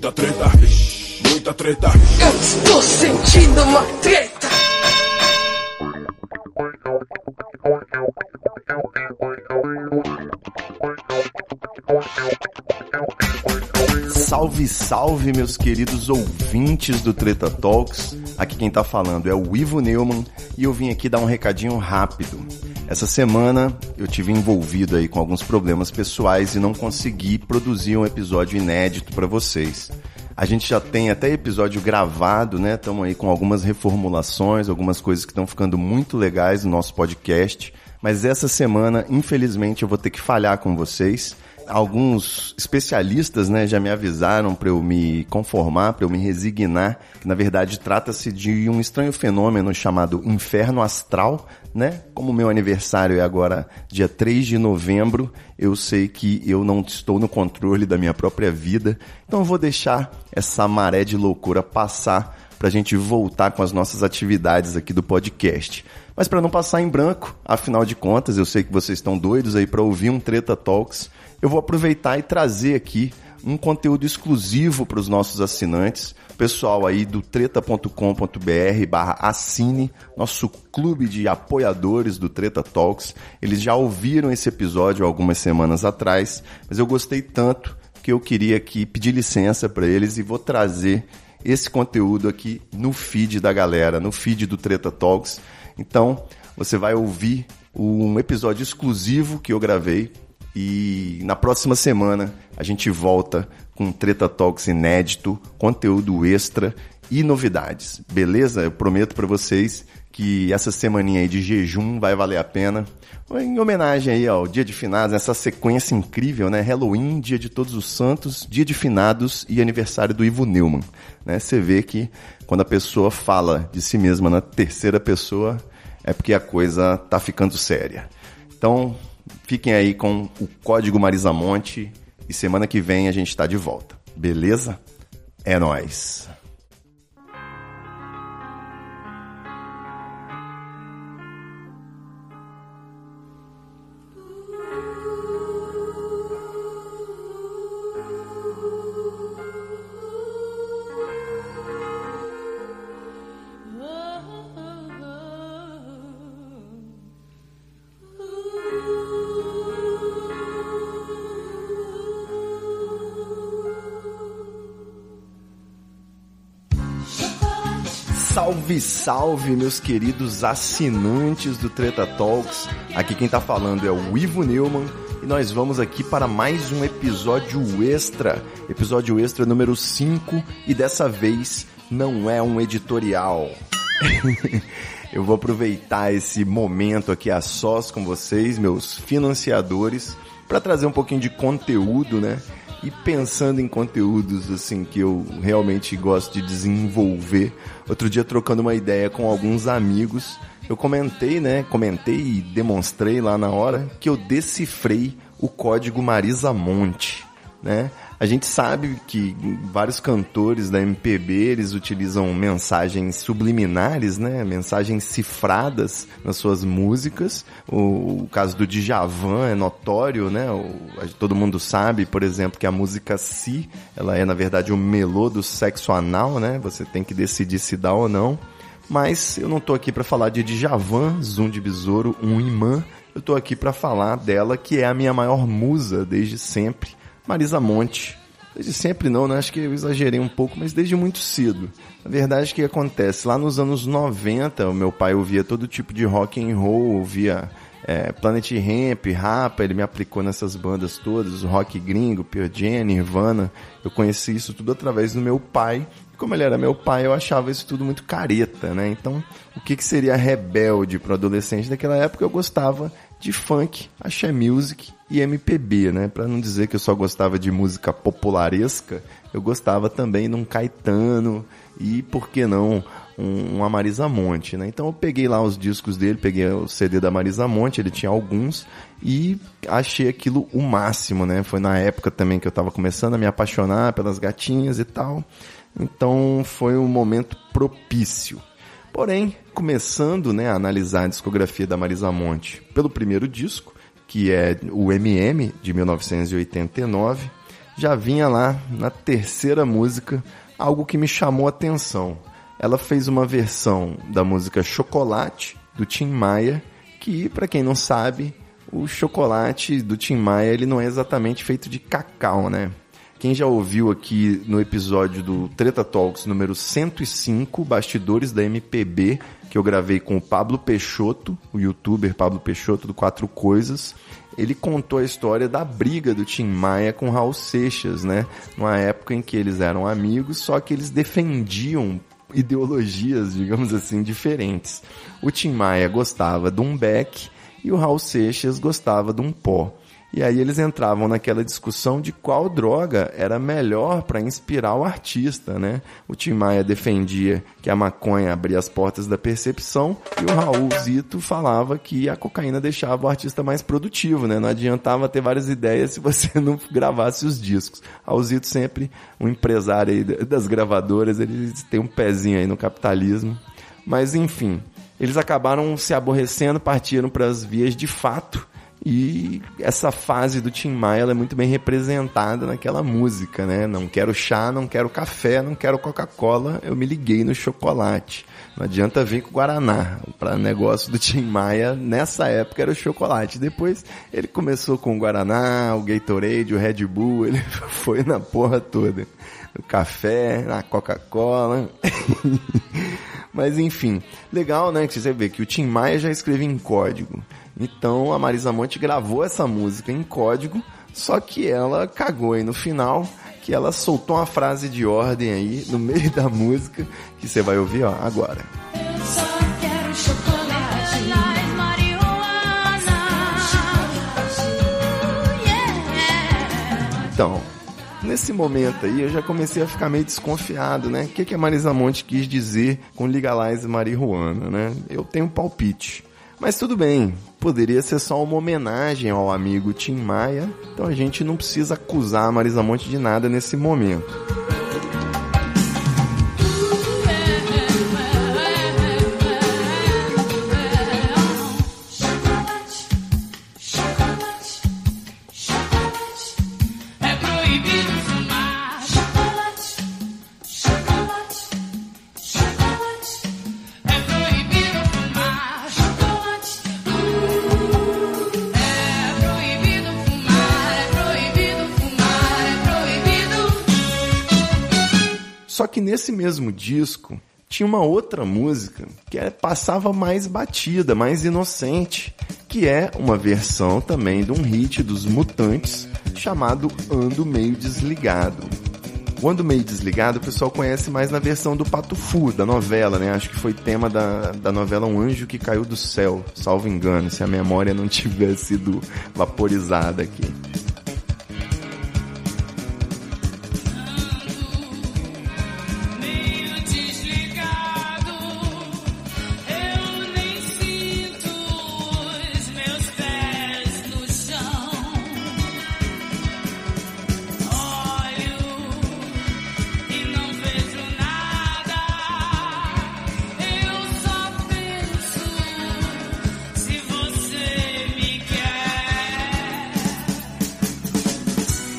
muita treta, muita treta. Eu estou sentindo uma treta. Salve, salve, meus queridos ouvintes do Treta Talks. Aqui quem tá falando é o Ivo Neumann e eu vim aqui dar um recadinho rápido. Essa semana eu tive envolvido aí com alguns problemas pessoais e não consegui produzir um episódio inédito para vocês. A gente já tem até episódio gravado, né? Estamos aí com algumas reformulações, algumas coisas que estão ficando muito legais no nosso podcast. Mas essa semana, infelizmente, eu vou ter que falhar com vocês alguns especialistas né, já me avisaram para eu me conformar, para eu me resignar, na verdade trata-se de um estranho fenômeno chamado inferno astral, né? Como meu aniversário é agora dia 3 de novembro, eu sei que eu não estou no controle da minha própria vida, então eu vou deixar essa maré de loucura passar para a gente voltar com as nossas atividades aqui do podcast. Mas para não passar em branco, afinal de contas, eu sei que vocês estão doidos aí para ouvir um Treta Talks eu vou aproveitar e trazer aqui um conteúdo exclusivo para os nossos assinantes, pessoal aí do treta.com.br barra assine, nosso clube de apoiadores do Treta Talks. Eles já ouviram esse episódio algumas semanas atrás, mas eu gostei tanto que eu queria aqui pedir licença para eles e vou trazer esse conteúdo aqui no feed da galera, no feed do Treta Talks. Então, você vai ouvir um episódio exclusivo que eu gravei e na próxima semana a gente volta com Treta Talks inédito, conteúdo extra e novidades. Beleza? Eu prometo para vocês que essa semaninha aí de jejum vai valer a pena. Em homenagem aí ao Dia de Finados, essa sequência incrível, né? Halloween, Dia de Todos os Santos, Dia de Finados e aniversário do Ivo Neumann. Né? Você vê que quando a pessoa fala de si mesma na terceira pessoa, é porque a coisa tá ficando séria. Então, Fiquem aí com o código Marisa Monte e semana que vem a gente está de volta. Beleza? É nós. Salve, salve, meus queridos assinantes do Treta Talks. Aqui quem tá falando é o Ivo Neumann e nós vamos aqui para mais um episódio extra, episódio extra número 5 e dessa vez não é um editorial. Eu vou aproveitar esse momento aqui a sós com vocês, meus financiadores, para trazer um pouquinho de conteúdo, né? E pensando em conteúdos assim que eu realmente gosto de desenvolver, outro dia trocando uma ideia com alguns amigos, eu comentei, né? Comentei e demonstrei lá na hora que eu decifrei o código Marisa Monte, né? A gente sabe que vários cantores da MPB, eles utilizam mensagens subliminares, né? Mensagens cifradas nas suas músicas. O, o caso do Djavan é notório, né? O, todo mundo sabe, por exemplo, que a música Si, ela é na verdade o melô do sexo anal, né? Você tem que decidir se dá ou não. Mas eu não tô aqui para falar de Djavan, Zoom de Besouro, um imã. Eu tô aqui para falar dela, que é a minha maior musa desde sempre, Marisa Monte. Desde sempre não, né? Acho que eu exagerei um pouco, mas desde muito cedo. A verdade é que acontece, lá nos anos 90, o meu pai ouvia todo tipo de rock and roll, ouvia é, Planet Ramp, Rapa, ele me aplicou nessas bandas todas, rock gringo, Pearl Jam, Nirvana. Eu conheci isso tudo através do meu pai. E como ele era meu pai, eu achava isso tudo muito careta, né? Então, o que, que seria rebelde para o adolescente daquela época? Eu gostava de funk, axé music e MPB, né? Para não dizer que eu só gostava de música popularesca, eu gostava também de um Caetano e, por que não, um, uma Marisa Monte, né? Então eu peguei lá os discos dele, peguei o CD da Marisa Monte, ele tinha alguns e achei aquilo o máximo, né? Foi na época também que eu estava começando a me apaixonar pelas gatinhas e tal. Então foi um momento propício. Porém, começando né, a analisar a discografia da Marisa Monte pelo primeiro disco, que é o MM, de 1989, já vinha lá na terceira música algo que me chamou a atenção. Ela fez uma versão da música Chocolate do Tim Maia, que para quem não sabe, o chocolate do Tim Maia ele não é exatamente feito de cacau, né? Quem já ouviu aqui no episódio do Treta Talks número 105, Bastidores da MPB, que eu gravei com o Pablo Peixoto, o youtuber Pablo Peixoto do Quatro Coisas, ele contou a história da briga do Tim Maia com Raul Seixas, né? Numa época em que eles eram amigos, só que eles defendiam ideologias, digamos assim, diferentes. O Tim Maia gostava de um Beck e o Raul Seixas gostava de um pó. E aí eles entravam naquela discussão de qual droga era melhor para inspirar o artista, né? O Tim Maia defendia que a maconha abria as portas da percepção e o Raul Zito falava que a cocaína deixava o artista mais produtivo, né? Não adiantava ter várias ideias se você não gravasse os discos. Raul Zito sempre um empresário aí das gravadoras, ele tem um pezinho aí no capitalismo. Mas enfim, eles acabaram se aborrecendo, partiram para as vias de fato e essa fase do Tim Maia é muito bem representada naquela música, né? Não quero chá, não quero café, não quero Coca-Cola, eu me liguei no chocolate. Não adianta vir com Guaraná. Para negócio do Tim Maia, nessa época era o chocolate. Depois ele começou com o Guaraná, o Gatorade, o Red Bull, ele foi na porra toda. No café, na Coca-Cola. Mas enfim, legal, né? Que você vê que o Tim Maia já escreveu em código. Então a Marisa Monte gravou essa música em código, só que ela cagou aí no final, que ela soltou uma frase de ordem aí no meio da música, que você vai ouvir ó, agora. Então, nesse momento aí eu já comecei a ficar meio desconfiado, né? O que, que a Marisa Monte quis dizer com Legalize Marihuana, né? Eu tenho um palpite. Mas tudo bem, poderia ser só uma homenagem ao amigo Tim Maia, então a gente não precisa acusar a Marisa Monte de nada nesse momento. Só que nesse mesmo disco tinha uma outra música que é, passava mais batida, mais inocente, que é uma versão também de um hit dos Mutantes chamado Ando Meio Desligado. O Ando Meio Desligado o pessoal conhece mais na versão do Pato Fu, da novela, né? Acho que foi tema da, da novela Um Anjo que Caiu do Céu, salvo engano, se a memória não tiver sido vaporizada aqui.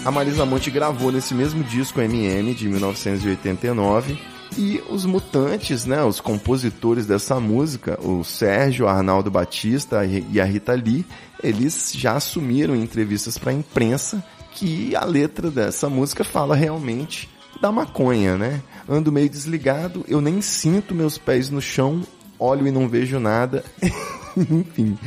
A Marisa Monte gravou nesse mesmo disco MM de 1989 e os mutantes, né, os compositores dessa música, o Sérgio Arnaldo Batista e a Rita Lee, eles já assumiram em entrevistas para a imprensa que a letra dessa música fala realmente da maconha, né? Ando meio desligado, eu nem sinto meus pés no chão, olho e não vejo nada. Enfim,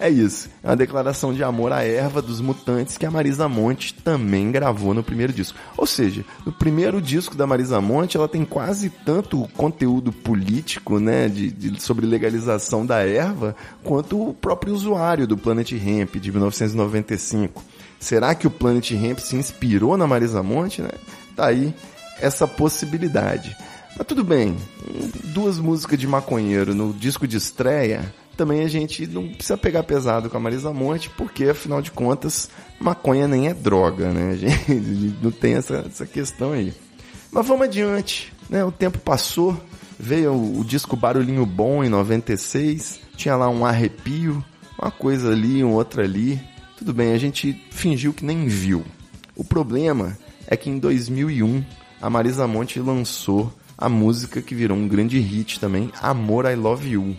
é isso. É uma declaração de amor à erva dos mutantes que a Marisa Monte também gravou no primeiro disco. Ou seja, no primeiro disco da Marisa Monte, ela tem quase tanto conteúdo político, né, de, de sobre legalização da erva, quanto o próprio usuário do Planet Hemp de 1995. Será que o Planet Hemp se inspirou na Marisa Monte, né? Tá aí essa possibilidade. Mas tudo bem, duas músicas de maconheiro no disco de estreia também a gente não precisa pegar pesado com a Marisa Monte, porque afinal de contas, maconha nem é droga, né? A gente não tem essa, essa questão aí. Mas vamos adiante, né? O tempo passou, veio o, o disco Barulhinho Bom em 96, tinha lá um arrepio, uma coisa ali, um outra ali. Tudo bem, a gente fingiu que nem viu. O problema é que em 2001 a Marisa Monte lançou a música que virou um grande hit também, Amor I Love You.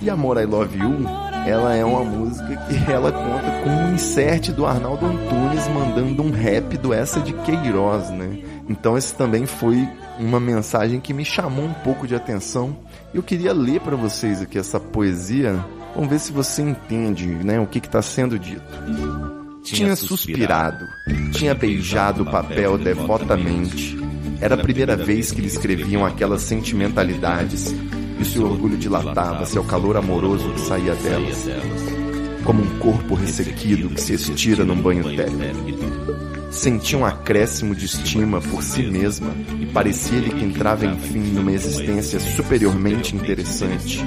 E Amor I Love You, ela é uma música que ela conta com um insert do Arnaldo Antunes mandando um rap do essa de Queiroz, né? Então esse também foi uma mensagem que me chamou um pouco de atenção. Eu queria ler para vocês aqui essa poesia. Vamos ver se você entende, né, o que está sendo dito. Tinha suspirado, tinha beijado o papel devotamente. Era a primeira vez que lhe escreviam aquelas sentimentalidades e seu orgulho dilatava-se ao calor amoroso que saía delas, como um corpo ressequido que se estira num banho térmico. Sentia um acréscimo de estima por si mesma e parecia-lhe que entrava enfim numa existência superiormente interessante,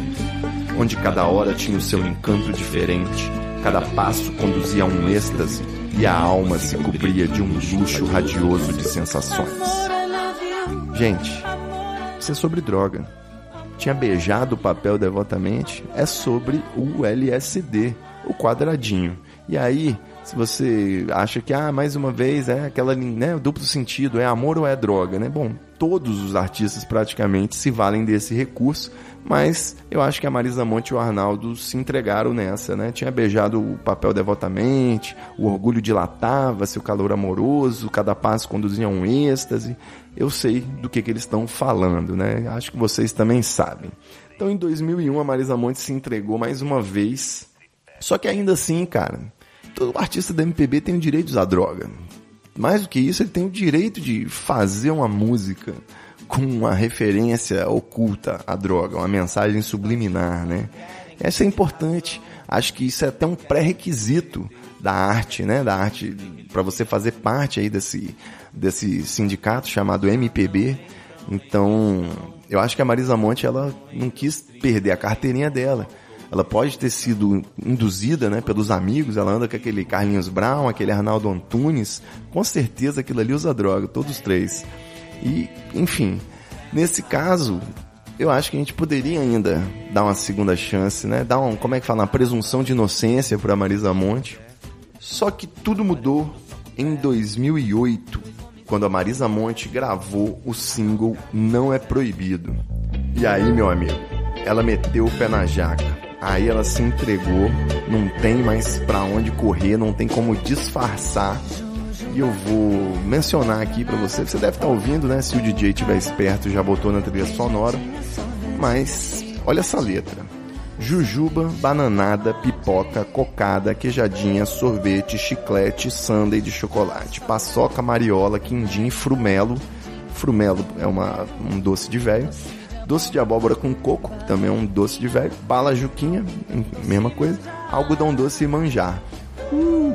onde cada hora tinha o seu encanto diferente, cada passo conduzia a um êxtase e a alma se cobria de um luxo radioso de sensações. Gente, isso é sobre droga tinha beijado o papel devotamente é sobre o LSD, o quadradinho. E aí, se você acha que, ah, mais uma vez, é aquela, né, duplo sentido, é amor ou é droga, né? Bom, todos os artistas praticamente se valem desse recurso, mas eu acho que a Marisa Monte e o Arnaldo se entregaram nessa, né? Tinha beijado o papel devotamente, o orgulho dilatava-se, o calor amoroso, cada passo conduzia a um êxtase. Eu sei do que, que eles estão falando, né? Acho que vocês também sabem. Então, em 2001, a Marisa Monte se entregou mais uma vez. Só que ainda assim, cara, todo artista da MPB tem o direito de usar droga mais do que isso, ele tem o direito de fazer uma música com uma referência oculta à droga, uma mensagem subliminar, né? Essa é importante. Acho que isso é até um pré-requisito da arte, né? Da arte para você fazer parte aí desse desse sindicato chamado MPB. Então, eu acho que a Marisa Monte ela não quis perder a carteirinha dela ela pode ter sido induzida né, pelos amigos, ela anda com aquele Carlinhos Brown, aquele Arnaldo Antunes, com certeza aquilo ali usa droga, todos três. E, enfim, nesse caso, eu acho que a gente poderia ainda dar uma segunda chance, né? Dar um, como é que fala, uma presunção de inocência para Marisa Monte. Só que tudo mudou em 2008, quando a Marisa Monte gravou o single Não é Proibido. E aí, meu amigo, ela meteu o pé na jaca. Aí ela se entregou, não tem mais para onde correr, não tem como disfarçar. E eu vou mencionar aqui para você, você deve estar tá ouvindo, né? Se o DJ tiver esperto, já botou na trilha sonora. Mas olha essa letra. Jujuba, bananada, pipoca, cocada, queijadinha, sorvete, chiclete, sundae de chocolate, paçoca, mariola, quindim, frumelo. Frumelo é uma, um doce de velho doce de abóbora com coco, também é um doce de velho, bala juquinha, mesma coisa, algodão doce e manjar. Uh.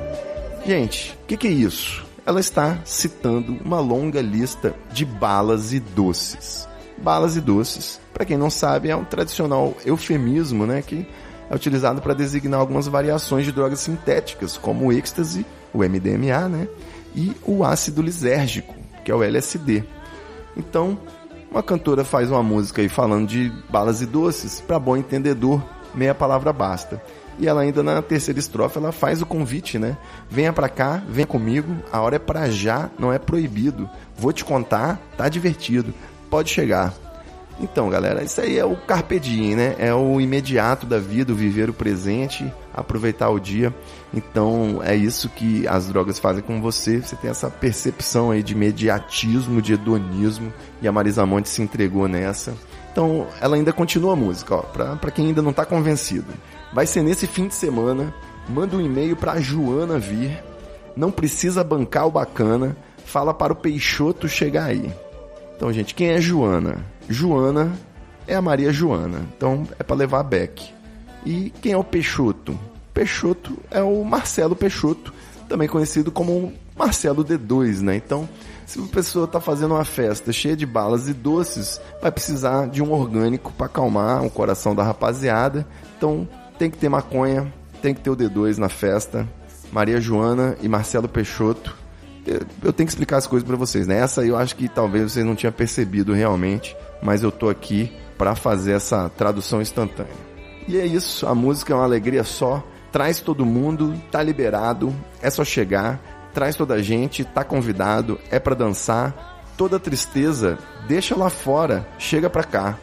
Gente, o que, que é isso? Ela está citando uma longa lista de balas e doces. Balas e doces, para quem não sabe, é um tradicional eufemismo, né, que é utilizado para designar algumas variações de drogas sintéticas, como o êxtase, o MDMA, né, e o ácido lisérgico, que é o LSD. Então, uma cantora faz uma música aí falando de balas e doces, para bom entendedor, meia palavra basta. E ela ainda na terceira estrofe ela faz o convite, né? Venha para cá, venha comigo, a hora é para já, não é proibido. Vou te contar, tá divertido. Pode chegar. Então, galera, isso aí é o carpe diem, né? É o imediato da vida, o viver o presente, aproveitar o dia. Então, é isso que as drogas fazem com você. Você tem essa percepção aí de imediatismo, de hedonismo, e a Marisa Monte se entregou nessa. Então, ela ainda continua a música, ó, pra, pra quem ainda não tá convencido. Vai ser nesse fim de semana. Manda um e-mail pra Joana vir. Não precisa bancar o bacana. Fala para o Peixoto chegar aí. Então, gente, quem é Joana? Joana é a Maria Joana. Então é para levar Beck. E quem é o Peixoto? Peixoto é o Marcelo Peixoto, também conhecido como Marcelo D2, né? Então, se uma pessoa está fazendo uma festa cheia de balas e doces, vai precisar de um orgânico para acalmar o coração da rapaziada. Então, tem que ter maconha, tem que ter o D2 na festa. Maria Joana e Marcelo Peixoto. Eu tenho que explicar as coisas para vocês, né? Essa eu acho que talvez vocês não tinham percebido realmente mas eu tô aqui para fazer essa tradução instantânea. E é isso, a música é uma alegria só, traz todo mundo, tá liberado, é só chegar, traz toda a gente, tá convidado, é para dançar. Toda tristeza, deixa lá fora, chega pra cá.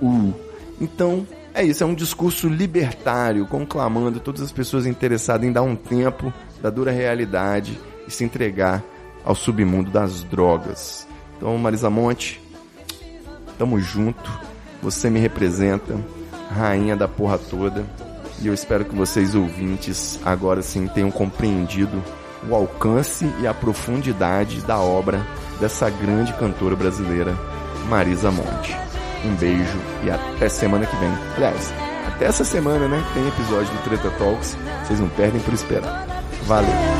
Uh. Então, é isso, é um discurso libertário, conclamando todas as pessoas interessadas em dar um tempo da dura realidade e se entregar ao submundo das drogas. Então, Marisa Monte, tamo junto. Você me representa, rainha da porra toda. E eu espero que vocês ouvintes agora sim tenham compreendido o alcance e a profundidade da obra dessa grande cantora brasileira, Marisa Monte. Um beijo e até semana que vem. Aliás, até essa semana, né? Tem episódio do Treta Talks. Vocês não perdem por esperar. Valeu!